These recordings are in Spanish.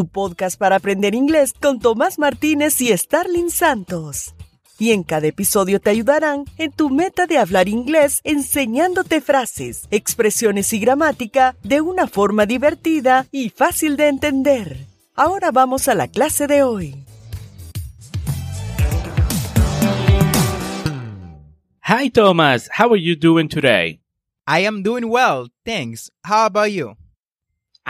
tu podcast para aprender inglés con Tomás Martínez y Starling Santos. Y en cada episodio te ayudarán en tu meta de hablar inglés enseñándote frases, expresiones y gramática de una forma divertida y fácil de entender. Ahora vamos a la clase de hoy. Hi Thomas, how are you doing today? I am doing well, thanks. How about you?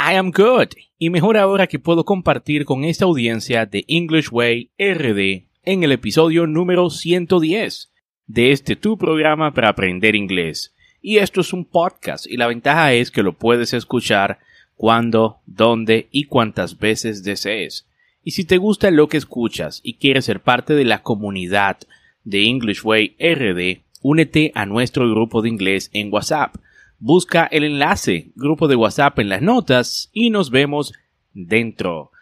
I am good. Y mejor ahora que puedo compartir con esta audiencia de English Way RD en el episodio número 110 de este tu programa para aprender inglés. Y esto es un podcast y la ventaja es que lo puedes escuchar cuando, dónde y cuántas veces desees. Y si te gusta lo que escuchas y quieres ser parte de la comunidad de English Way RD, únete a nuestro grupo de inglés en WhatsApp busca el enlace, grupo de WhatsApp en las notas y nos vemos dentro.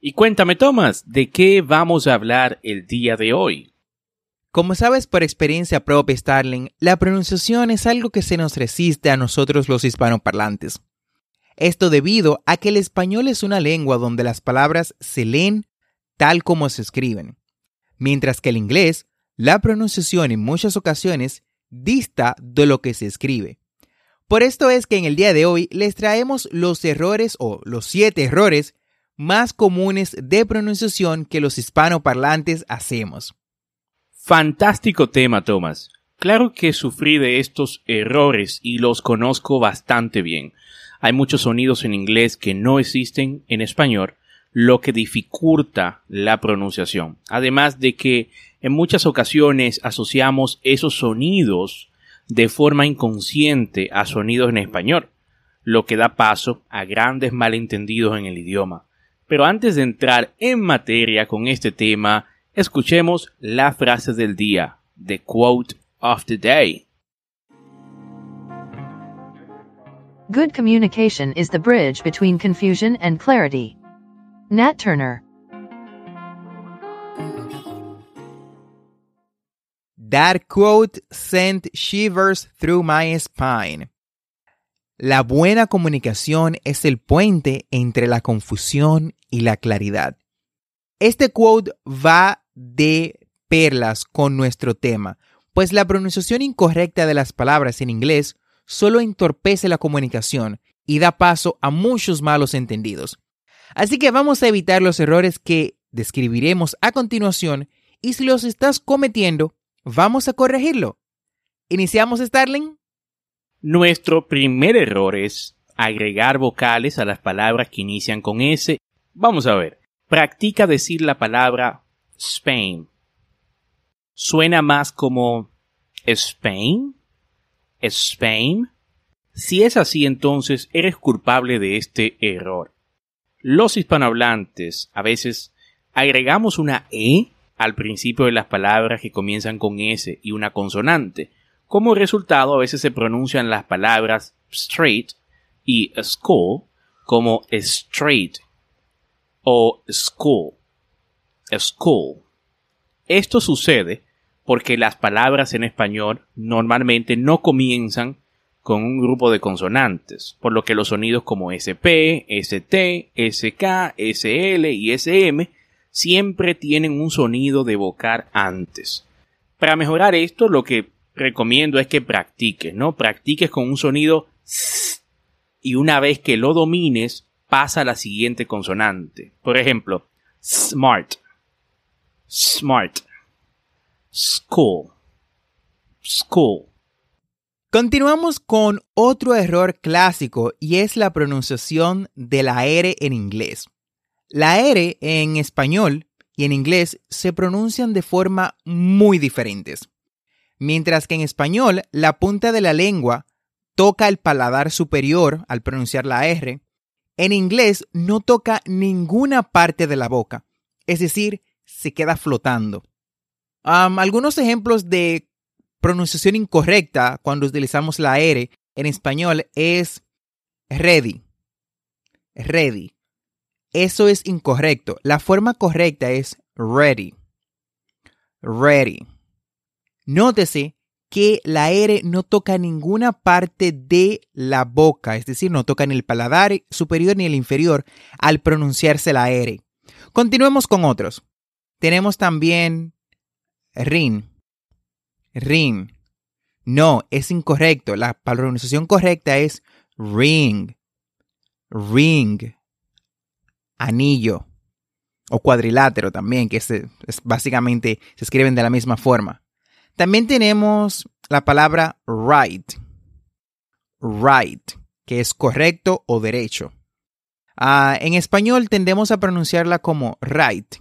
Y cuéntame, Tomás, ¿de qué vamos a hablar el día de hoy? Como sabes por experiencia propia, Starling, la pronunciación es algo que se nos resiste a nosotros los hispanoparlantes. Esto debido a que el español es una lengua donde las palabras se leen tal como se escriben, mientras que el inglés, la pronunciación en muchas ocasiones dista de lo que se escribe. Por esto es que en el día de hoy les traemos los errores o los siete errores más comunes de pronunciación que los hispanoparlantes hacemos. Fantástico tema, Thomas. Claro que sufrí de estos errores y los conozco bastante bien. Hay muchos sonidos en inglés que no existen en español, lo que dificulta la pronunciación. Además de que en muchas ocasiones asociamos esos sonidos de forma inconsciente a sonidos en español, lo que da paso a grandes malentendidos en el idioma. Pero antes de entrar en materia con este tema, escuchemos la frase del día, the quote of the day. Good communication is the bridge between confusion and clarity. Nat Turner That quote sent shivers through my spine. La buena comunicación es el puente entre la confusión y la claridad. Este quote va de perlas con nuestro tema, pues la pronunciación incorrecta de las palabras en inglés solo entorpece la comunicación y da paso a muchos malos entendidos. Así que vamos a evitar los errores que describiremos a continuación y si los estás cometiendo, Vamos a corregirlo. ¿Iniciamos, Starling? Nuestro primer error es agregar vocales a las palabras que inician con S. Vamos a ver. Practica decir la palabra Spain. Suena más como Spain. Spain. Si es así, entonces eres culpable de este error. Los hispanohablantes a veces agregamos una E al principio de las palabras que comienzan con S y una consonante. Como resultado, a veces se pronuncian las palabras straight y school como straight o school. School. Esto sucede porque las palabras en español normalmente no comienzan con un grupo de consonantes, por lo que los sonidos como SP, ST, SK, SL y SM siempre tienen un sonido de vocar antes. Para mejorar esto, lo que recomiendo es que practiques, ¿no? Practiques con un sonido y una vez que lo domines, pasa a la siguiente consonante. Por ejemplo, smart, smart. school. School. Continuamos con otro error clásico y es la pronunciación de la R en inglés. La R en español y en inglés se pronuncian de forma muy diferentes. Mientras que en español la punta de la lengua toca el paladar superior al pronunciar la R, en inglés no toca ninguna parte de la boca, es decir, se queda flotando. algunos ejemplos de pronunciación incorrecta cuando utilizamos la R en español es ready. Ready. Eso es incorrecto. La forma correcta es ready. Ready. Nótese que la R no toca ninguna parte de la boca, es decir, no toca ni el paladar superior ni el inferior al pronunciarse la R. Continuemos con otros. Tenemos también rin. Ring. No, es incorrecto. La pronunciación correcta es ring. Ring. Anillo. O cuadrilátero también, que es, básicamente se escriben de la misma forma. También tenemos la palabra right. Right, que es correcto o derecho. Ah, en español tendemos a pronunciarla como right.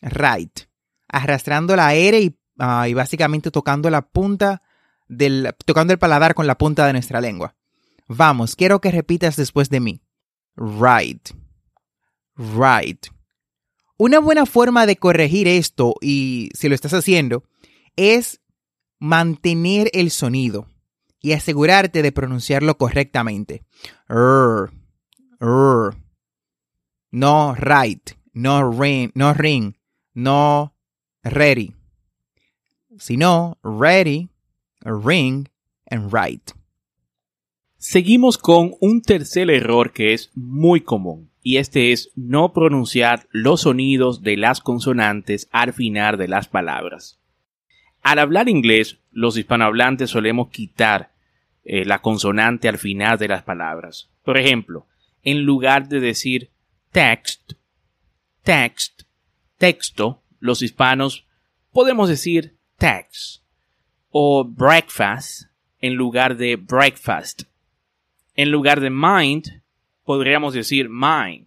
Right. Arrastrando la R y Ah, y básicamente tocando la punta del, tocando el paladar con la punta de nuestra lengua. Vamos, quiero que repitas después de mí. Right. Right. Una buena forma de corregir esto, y si lo estás haciendo, es mantener el sonido y asegurarte de pronunciarlo correctamente. No right, no ring, no ring, no ready sino ready, ring and write. Seguimos con un tercer error que es muy común, y este es no pronunciar los sonidos de las consonantes al final de las palabras. Al hablar inglés, los hispanohablantes solemos quitar eh, la consonante al final de las palabras. Por ejemplo, en lugar de decir text, text, texto, los hispanos podemos decir tax o breakfast en lugar de breakfast. En lugar de mind, podríamos decir mind.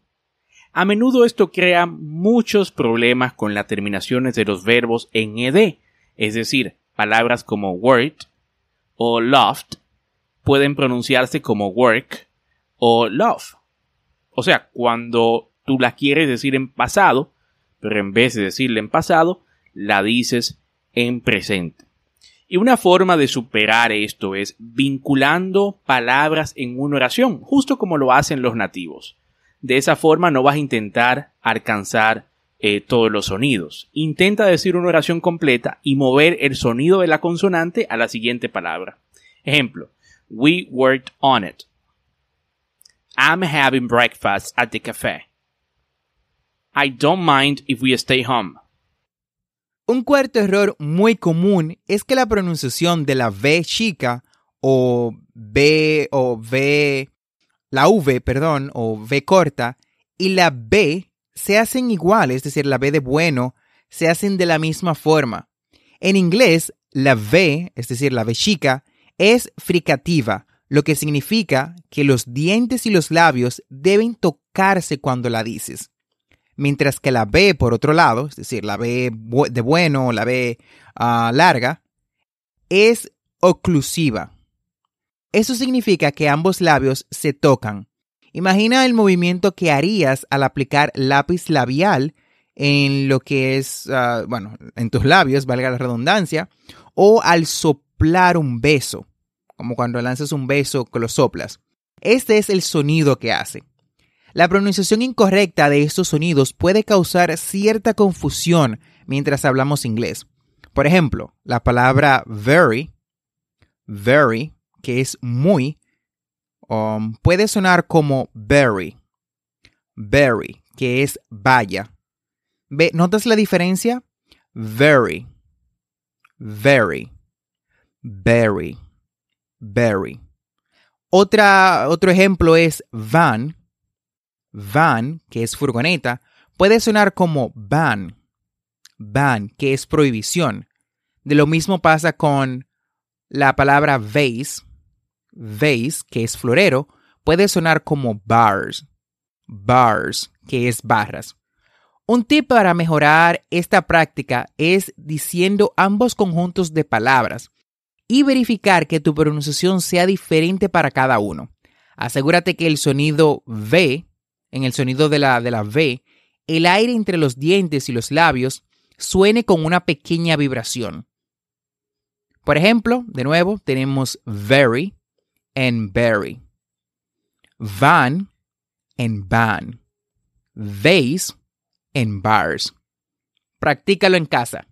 A menudo esto crea muchos problemas con las terminaciones de los verbos en ed, es decir, palabras como worked o loved pueden pronunciarse como work o love. O sea, cuando tú la quieres decir en pasado, pero en vez de decirla en pasado, la dices en presente. Y una forma de superar esto es vinculando palabras en una oración, justo como lo hacen los nativos. De esa forma no vas a intentar alcanzar eh, todos los sonidos. Intenta decir una oración completa y mover el sonido de la consonante a la siguiente palabra. Ejemplo, we worked on it. I'm having breakfast at the cafe. I don't mind if we stay home. Un cuarto error muy común es que la pronunciación de la V chica o B o V, la V, perdón, o V corta y la B se hacen iguales, es decir, la B de bueno, se hacen de la misma forma. En inglés, la V, es decir, la V chica, es fricativa, lo que significa que los dientes y los labios deben tocarse cuando la dices mientras que la B, por otro lado, es decir, la B de bueno la B ah, larga, es oclusiva. Eso significa que ambos labios se tocan. Imagina el movimiento que harías al aplicar lápiz labial en lo que es, ah, bueno, en tus labios, valga la redundancia, o al soplar un beso, como cuando lanzas un beso que lo soplas. Este es el sonido que hace. La pronunciación incorrecta de estos sonidos puede causar cierta confusión mientras hablamos inglés. Por ejemplo, la palabra very, very, que es muy, um, puede sonar como very, very, que es vaya. ¿Notas la diferencia? Very, very, very, very. Otro ejemplo es van, Van, que es furgoneta, puede sonar como ban, ban, que es prohibición. De lo mismo pasa con la palabra vase. Vase, que es florero, puede sonar como bars. Bars, que es barras. Un tip para mejorar esta práctica es diciendo ambos conjuntos de palabras y verificar que tu pronunciación sea diferente para cada uno. Asegúrate que el sonido V, en el sonido de la, de la V, el aire entre los dientes y los labios suene con una pequeña vibración. Por ejemplo, de nuevo, tenemos very and berry, van and van, vase and bars. Practícalo en casa.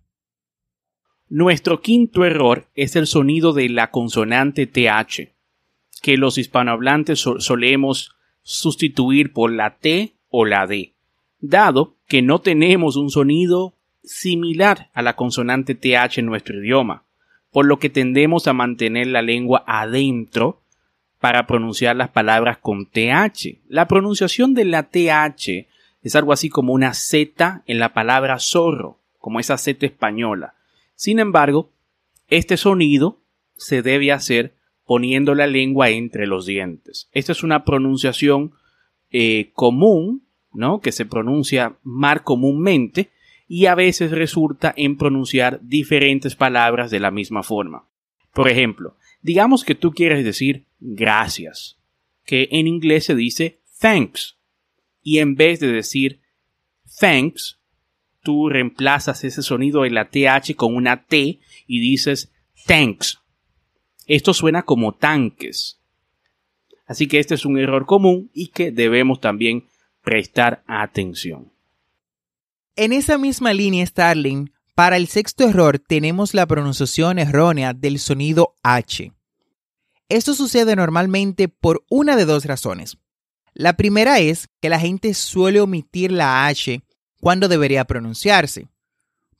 Nuestro quinto error es el sonido de la consonante TH, que los hispanohablantes solemos sustituir por la T o la D, dado que no tenemos un sonido similar a la consonante TH en nuestro idioma, por lo que tendemos a mantener la lengua adentro para pronunciar las palabras con TH. La pronunciación de la TH es algo así como una Z en la palabra zorro, como esa Z española. Sin embargo, este sonido se debe hacer poniendo la lengua entre los dientes. Esta es una pronunciación eh, común, ¿no? Que se pronuncia más comúnmente y a veces resulta en pronunciar diferentes palabras de la misma forma. Por ejemplo, digamos que tú quieres decir gracias, que en inglés se dice thanks, y en vez de decir thanks, tú reemplazas ese sonido de la TH con una T y dices thanks. Esto suena como tanques. Así que este es un error común y que debemos también prestar atención. En esa misma línea, Starling, para el sexto error tenemos la pronunciación errónea del sonido H. Esto sucede normalmente por una de dos razones. La primera es que la gente suele omitir la H cuando debería pronunciarse,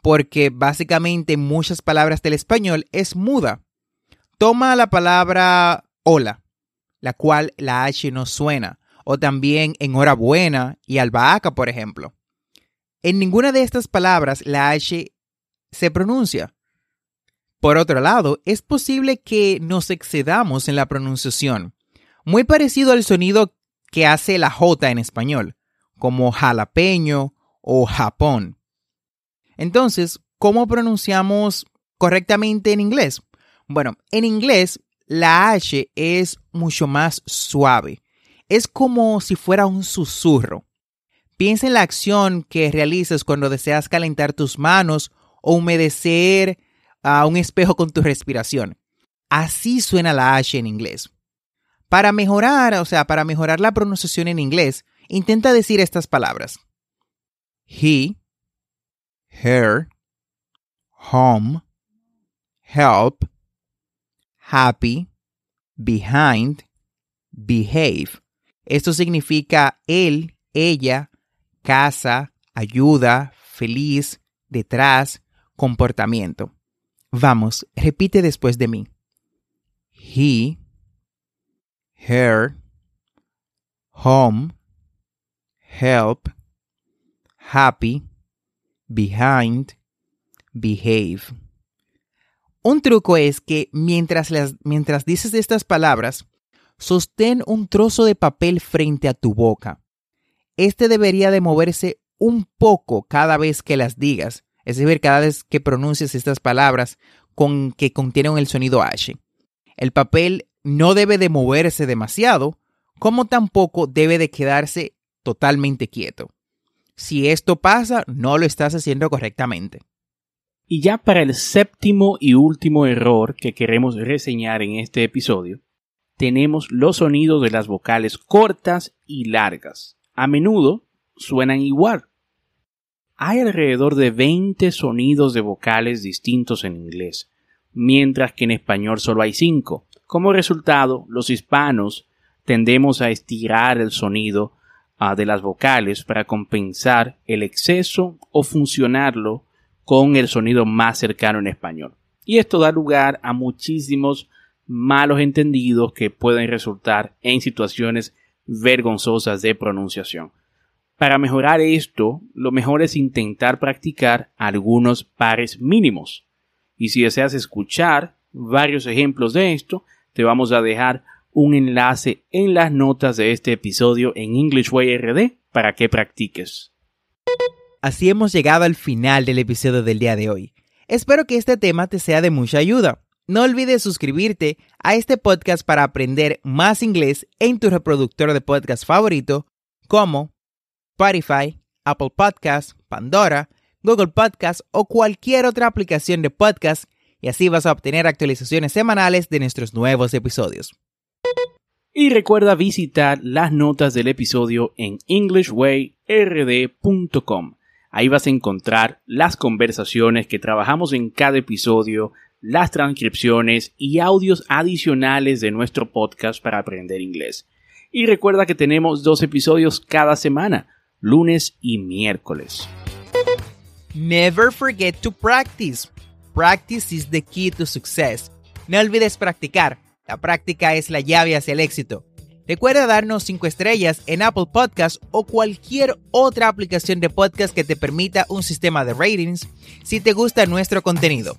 porque básicamente muchas palabras del español es muda. Toma la palabra hola, la cual la H no suena, o también enhorabuena y albahaca, por ejemplo. En ninguna de estas palabras la H se pronuncia. Por otro lado, es posible que nos excedamos en la pronunciación, muy parecido al sonido que hace la J en español, como jalapeño o Japón. Entonces, ¿cómo pronunciamos correctamente en inglés? Bueno, en inglés la H es mucho más suave. Es como si fuera un susurro. Piensa en la acción que realizas cuando deseas calentar tus manos o humedecer a un espejo con tu respiración. Así suena la H en inglés. Para mejorar, o sea, para mejorar la pronunciación en inglés, intenta decir estas palabras. He, her, home, help, happy, behind, behave. Esto significa él, ella, casa, ayuda, feliz, detrás, comportamiento. Vamos, repite después de mí. He, her, home, help, happy, behind, behave. Un truco es que mientras, mientras dices estas palabras, sostén un trozo de papel frente a tu boca este debería de moverse un poco cada vez que las digas, es decir, cada vez que pronuncies estas palabras con que contienen el sonido H. El papel no debe de moverse demasiado, como tampoco debe de quedarse totalmente quieto. Si esto pasa, no lo estás haciendo correctamente. Y ya para el séptimo y último error que queremos reseñar en este episodio, tenemos los sonidos de las vocales cortas y largas a menudo suenan igual. Hay alrededor de 20 sonidos de vocales distintos en inglés, mientras que en español solo hay 5. Como resultado, los hispanos tendemos a estirar el sonido ah, de las vocales para compensar el exceso o funcionarlo con el sonido más cercano en español. Y esto da lugar a muchísimos malos entendidos que pueden resultar en situaciones vergonzosas de pronunciación. Para mejorar esto, lo mejor es intentar practicar algunos pares mínimos. Y si deseas escuchar varios ejemplos de esto, te vamos a dejar un enlace en las notas de este episodio en English Way RD para que practiques. Así hemos llegado al final del episodio del día de hoy. Espero que este tema te sea de mucha ayuda. No olvides suscribirte a este podcast para aprender más inglés en tu reproductor de podcast favorito como Spotify, Apple Podcasts, Pandora, Google Podcasts o cualquier otra aplicación de podcast y así vas a obtener actualizaciones semanales de nuestros nuevos episodios. Y recuerda visitar las notas del episodio en englishwayrd.com. Ahí vas a encontrar las conversaciones que trabajamos en cada episodio, las transcripciones y audios adicionales de nuestro podcast para aprender inglés. Y recuerda que tenemos dos episodios cada semana, lunes y miércoles. Never forget to practice. Practice is the key to success. No olvides practicar. La práctica es la llave hacia el éxito. Recuerda darnos 5 estrellas en Apple Podcasts o cualquier otra aplicación de podcast que te permita un sistema de ratings si te gusta nuestro contenido.